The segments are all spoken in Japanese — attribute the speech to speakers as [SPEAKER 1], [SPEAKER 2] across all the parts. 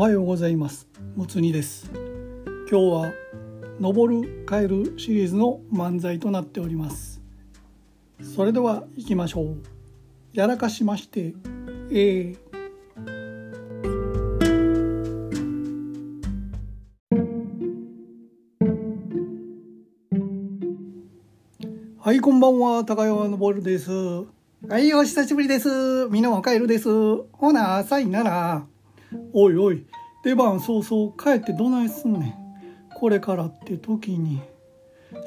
[SPEAKER 1] おはようございますむつにです今日は登る帰るシリーズの漫才となっておりますそれでは行きましょうやらかしましてえーはい、こんばんは、高山昇です。はい、お久しぶりです。みんなも帰るです。ほな、さいなら。おいおい、出番早々帰ってどないすんねん。これからって時に。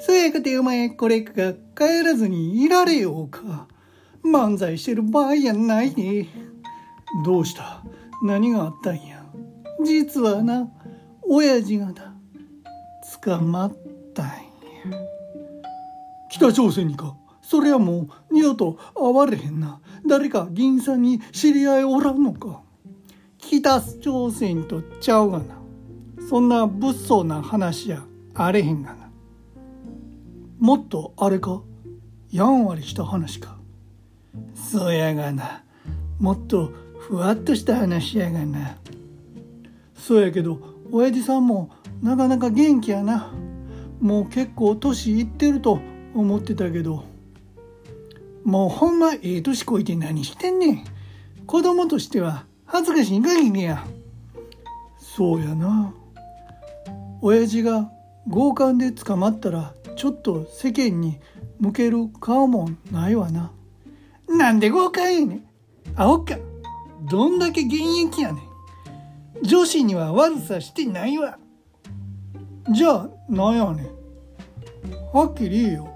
[SPEAKER 1] そやかてお前、これか帰らずにいられようか。漫才してる場合やないで。どうした？何があったんや？実はな、親父がな、捕まったんや。北朝鮮にか？それはもう二度と会われへんな誰か議員さんに知り合いおらんのか？北朝鮮とちゃうがな。そんな物騒な話やあれへんがな。もっとあれか？やんわりした話か。そうやがな。もっとふわっとした話やがな。そうやけど親父さんもなかなか元気やな。もう結構年いってると思ってたけど。もうほんまええ年こいて何してんねん。子供としては恥ずかしい限りや。そうやな。親父が強姦で捕まったらちょっと世間に向ける顔もないわな。なんで強姦やねん。アホか。どんだけ現役やねん。女子には悪さしてないわ。じゃあなんやねん。はっきり言えよ。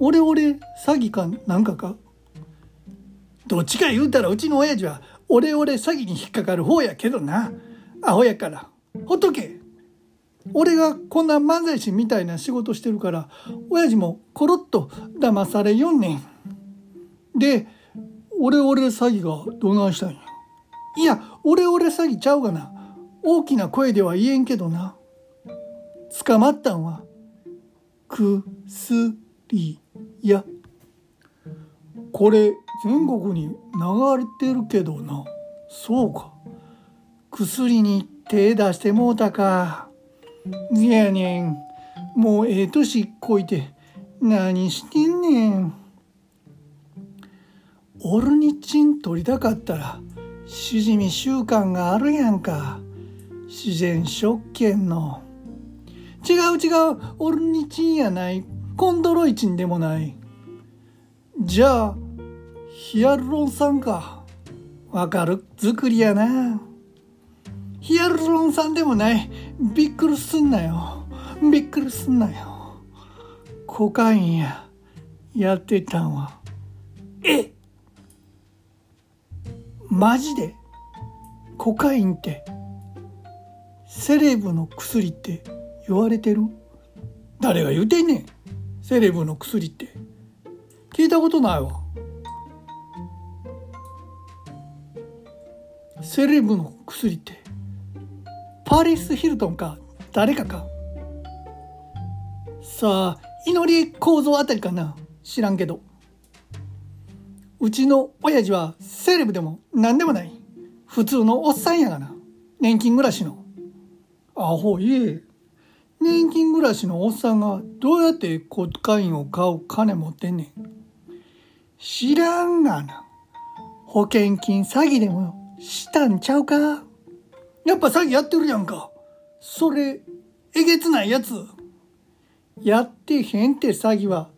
[SPEAKER 1] オレオレ詐欺かなんかか。どっちか言うたらうちの親父はオレオレ詐欺に引っかかる方やけどな。アホやから。ほっとけ。俺がこんな漫才師みたいな仕事してるから、親父もコロッと騙されよんねん。で、オレオレ詐欺がどないしたんや。いや、オレオレ詐欺ちゃうがな。大きな声では言えんけどな。捕まったんは、くすりやこれ全国に流れてるけどな。そうか。薬に手出してもうたか。いやねん。もうええ年こいて。何してんねん。オルニチン取りたかったらしじみ習慣があるやんか。自然食券の。違う違う。オルニチンやない。コンドロイチンでもない。じゃあ、ヒアルロン酸か。わかる作りやな。ヒアルロン酸でもない。びっくりすんなよ。びっくりすんなよ。コカインや、やってたんは。えマジで？コカインって、セレブの薬って言われてる？誰が言うてんねん。セレブの薬って聞いたことないわセレブの薬ってパリス・ヒルトンか誰かか？さあ祈り構造あたりかな？知らんけど。うちの親父はセレブでも何でもない。普通のおっさんやがな。年金暮らしの。アホいえ年金暮らしのおっさんがどうやってコカインを買う金持ってんねん。知らんがな。保険金詐欺でもしたんちゃうか？やっぱ詐欺やってるやんか。それ、えげつないやつ。やってへんって詐欺は、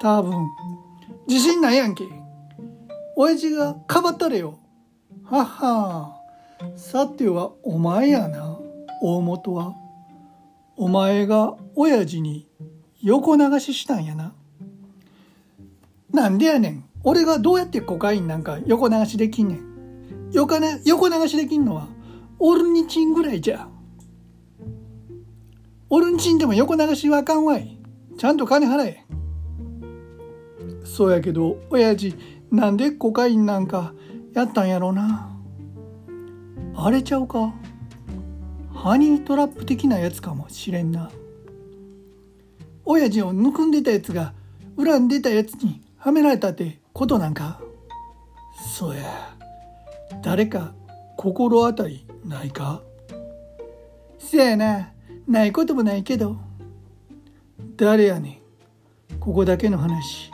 [SPEAKER 1] 多分、自信ないやんけ。親父がかばったれよ。ははさてはお前やな、大元は。お前が親父に横流ししたんやな。なんでやねん。俺がどうやってコカインなんか横流しできんねん。横横流しできんのはオルニチンぐらいじゃ。オルニチンでも横流しはあかんわい。ちゃんと金払え。そうやけど、親父、なんでコカインなんかやったんやろうな。あれちゃうか？ハニートラップ的なやつかもしれんな親父をぬくんでたやつが恨んでたやつにはめられたってことなんか？そうや誰か心当たりないか？せやな、ないこともないけど。誰やねん。ここだけの話、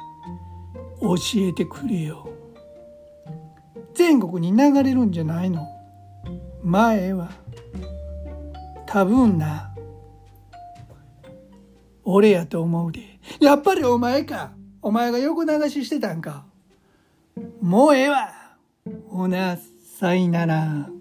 [SPEAKER 1] 教えてくれよ。全国に流れるんじゃないの？前は。多分な。俺やと思うで。やっぱりお前か。お前が横流ししてたんか。もうええわ。ほなす、さいなら。